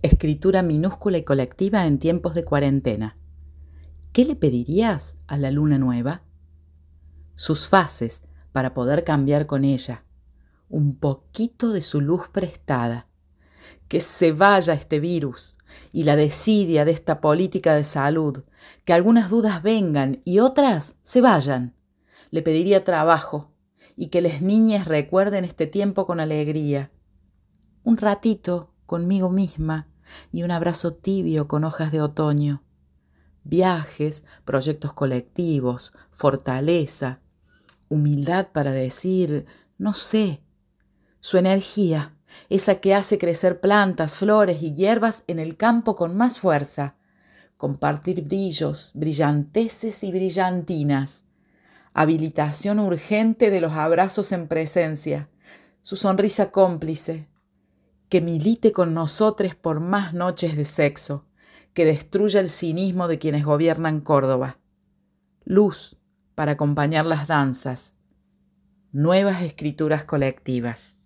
Escritura minúscula y colectiva en tiempos de cuarentena. ¿Qué le pedirías a la luna nueva? Sus fases para poder cambiar con ella. Un poquito de su luz prestada. Que se vaya este virus y la desidia de esta política de salud. Que algunas dudas vengan y otras se vayan. Le pediría trabajo y que las niñas recuerden este tiempo con alegría. Un ratito conmigo misma y un abrazo tibio con hojas de otoño. Viajes, proyectos colectivos, fortaleza, humildad para decir, no sé, su energía, esa que hace crecer plantas, flores y hierbas en el campo con más fuerza, compartir brillos, brillanteces y brillantinas, habilitación urgente de los abrazos en presencia, su sonrisa cómplice, que milite con nosotros por más noches de sexo, que destruya el cinismo de quienes gobiernan Córdoba. Luz para acompañar las danzas. Nuevas escrituras colectivas.